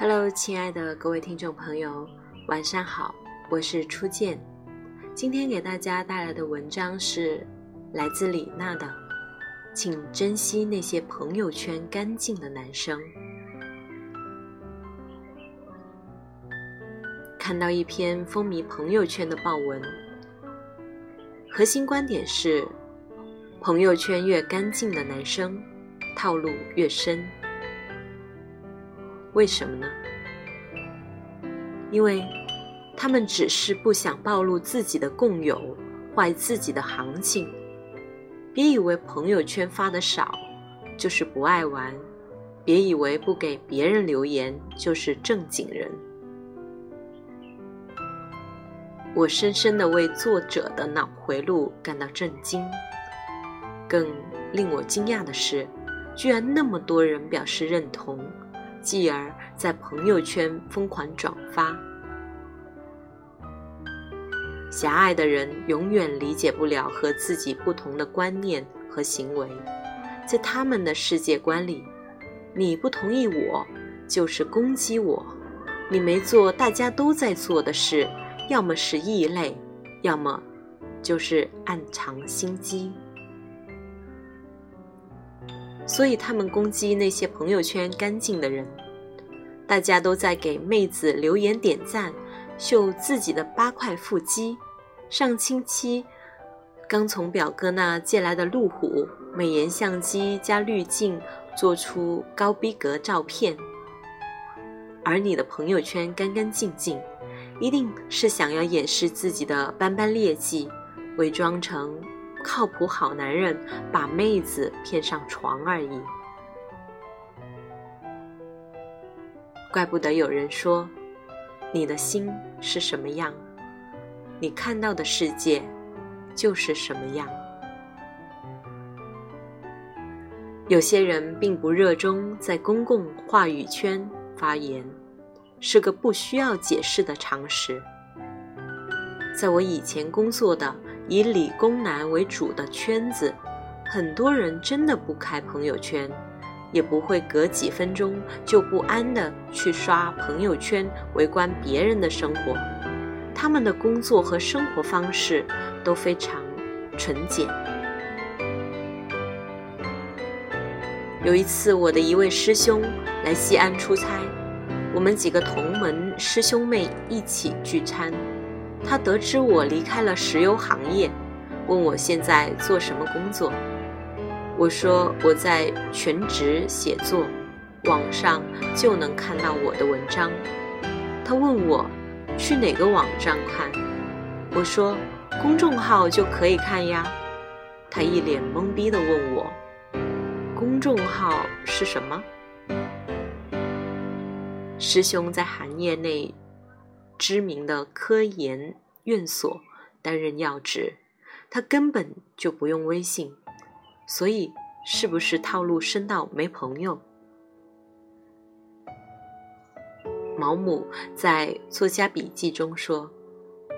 Hello，亲爱的各位听众朋友，晚上好，我是初见。今天给大家带来的文章是来自李娜的，请珍惜那些朋友圈干净的男生。看到一篇风靡朋友圈的报文，核心观点是：朋友圈越干净的男生，套路越深。为什么呢？因为他们只是不想暴露自己的共有，坏自己的行情。别以为朋友圈发的少就是不爱玩，别以为不给别人留言就是正经人。我深深的为作者的脑回路感到震惊。更令我惊讶的是，居然那么多人表示认同。继而在朋友圈疯狂转发。狭隘的人永远理解不了和自己不同的观念和行为，在他们的世界观里，你不同意我就是攻击我，你没做大家都在做的事，要么是异类，要么就是暗藏心机。所以他们攻击那些朋友圈干净的人，大家都在给妹子留言点赞，秀自己的八块腹肌。上星期刚从表哥那借来的路虎美颜相机加滤镜，做出高逼格照片。而你的朋友圈干干净净，一定是想要掩饰自己的斑斑劣迹，伪装成。靠谱好男人把妹子骗上床而已，怪不得有人说，你的心是什么样，你看到的世界就是什么样。有些人并不热衷在公共话语圈发言，是个不需要解释的常识。在我以前工作的。以理工男为主的圈子，很多人真的不开朋友圈，也不会隔几分钟就不安的去刷朋友圈围观别人的生活。他们的工作和生活方式都非常纯简。有一次，我的一位师兄来西安出差，我们几个同门师兄妹一起聚餐。他得知我离开了石油行业，问我现在做什么工作。我说我在全职写作，网上就能看到我的文章。他问我去哪个网站看，我说公众号就可以看呀。他一脸懵逼地问我，公众号是什么？师兄在行业内。知名的科研院所担任要职，他根本就不用微信，所以是不是套路深到没朋友？毛姆在《作家笔记》中说：“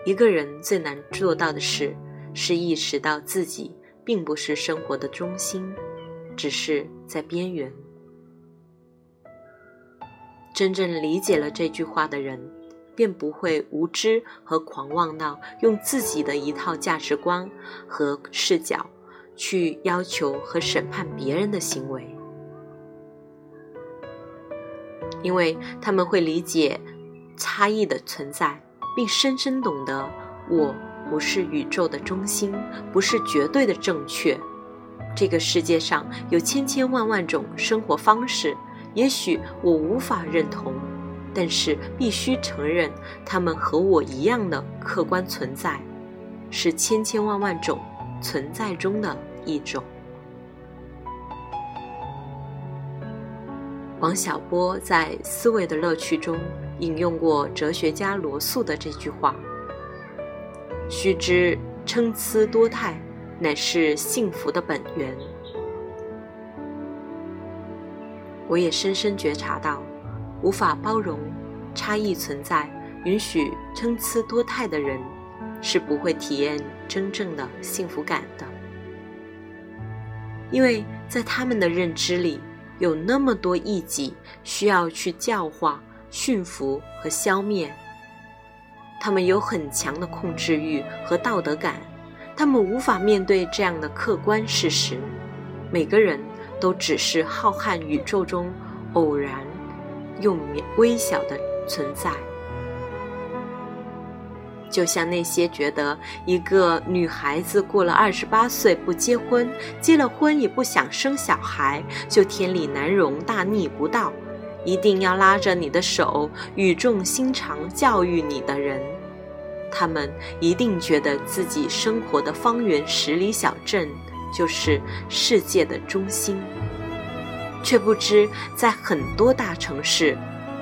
一个人最难做到的事，是意识到自己并不是生活的中心，只是在边缘。”真正理解了这句话的人。便不会无知和狂妄到用自己的一套价值观和视角去要求和审判别人的行为，因为他们会理解差异的存在，并深深懂得我不是宇宙的中心，不是绝对的正确。这个世界上有千千万万种生活方式，也许我无法认同。但是必须承认，他们和我一样的客观存在，是千千万万种存在中的一种。王小波在《思维的乐趣》中引用过哲学家罗素的这句话：“须知参差多态，乃是幸福的本源。”我也深深觉察到。无法包容差异存在、允许参差多态的人，是不会体验真正的幸福感的。因为在他们的认知里，有那么多异己需要去教化、驯服和消灭。他们有很强的控制欲和道德感，他们无法面对这样的客观事实：每个人都只是浩瀚宇宙中偶然又微小的存在。就像那些觉得一个女孩子过了二十八岁不结婚，结了婚也不想生小孩，就天理难容、大逆不道，一定要拉着你的手，语重心长教育你的人，他们一定觉得自己生活的方圆十里小镇就是世界的中心，却不知在很多大城市，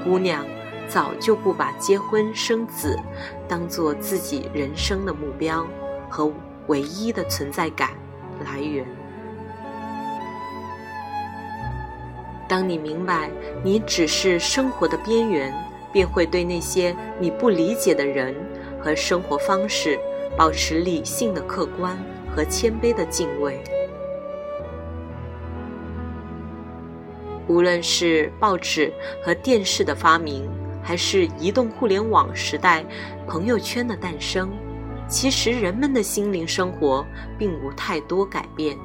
姑娘。早就不把结婚生子当做自己人生的目标和唯一的存在感来源。当你明白你只是生活的边缘，便会对那些你不理解的人和生活方式保持理性的客观和谦卑的敬畏。无论是报纸和电视的发明。还是移动互联网时代，朋友圈的诞生，其实人们的心灵生活并无太多改变。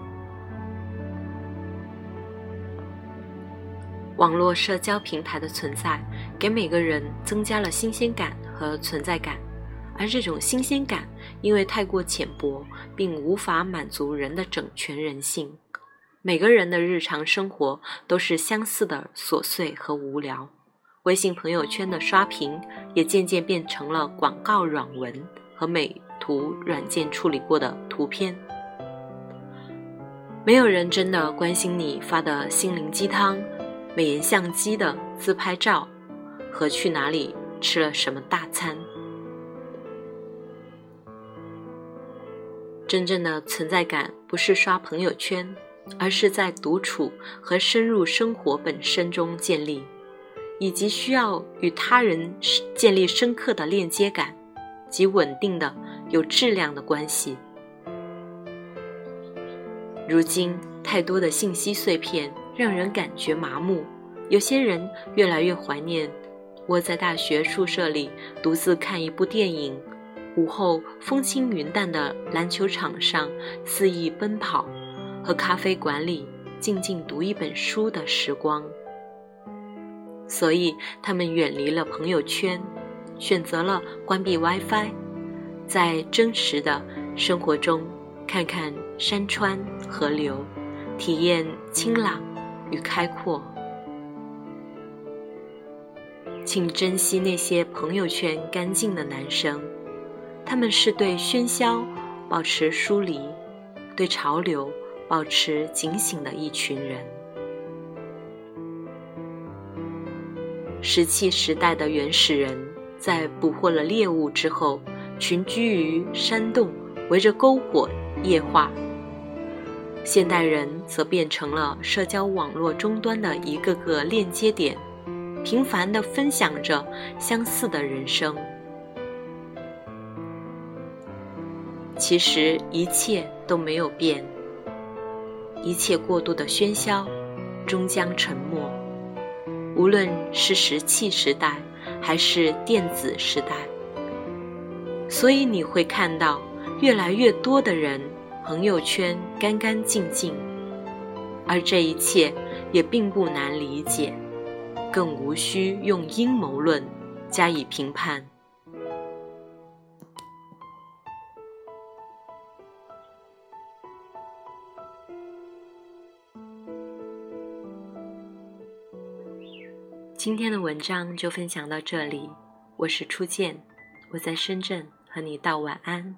网络社交平台的存在，给每个人增加了新鲜感和存在感，而这种新鲜感因为太过浅薄，并无法满足人的整全人性。每个人的日常生活都是相似的琐碎和无聊。微信朋友圈的刷屏也渐渐变成了广告软文和美图软件处理过的图片。没有人真的关心你发的心灵鸡汤、美颜相机的自拍照和去哪里吃了什么大餐。真正的存在感不是刷朋友圈，而是在独处和深入生活本身中建立。以及需要与他人建立深刻的链接感及稳定的、有质量的关系。如今，太多的信息碎片让人感觉麻木，有些人越来越怀念窝在大学宿舍里独自看一部电影，午后风轻云淡的篮球场上肆意奔跑，和咖啡馆里静静读一本书的时光。所以，他们远离了朋友圈，选择了关闭 WiFi，在真实的生活中看看山川河流，体验清朗与开阔。请珍惜那些朋友圈干净的男生，他们是对喧嚣保持疏离，对潮流保持警醒的一群人。石器时代的原始人在捕获了猎物之后，群居于山洞，围着篝火夜话。现代人则变成了社交网络终端的一个个链接点，频繁地分享着相似的人生。其实一切都没有变，一切过度的喧嚣，终将沉默。无论是石器时代，还是电子时代，所以你会看到越来越多的人朋友圈干干净净，而这一切也并不难理解，更无需用阴谋论加以评判。今天的文章就分享到这里，我是初见，我在深圳和你道晚安。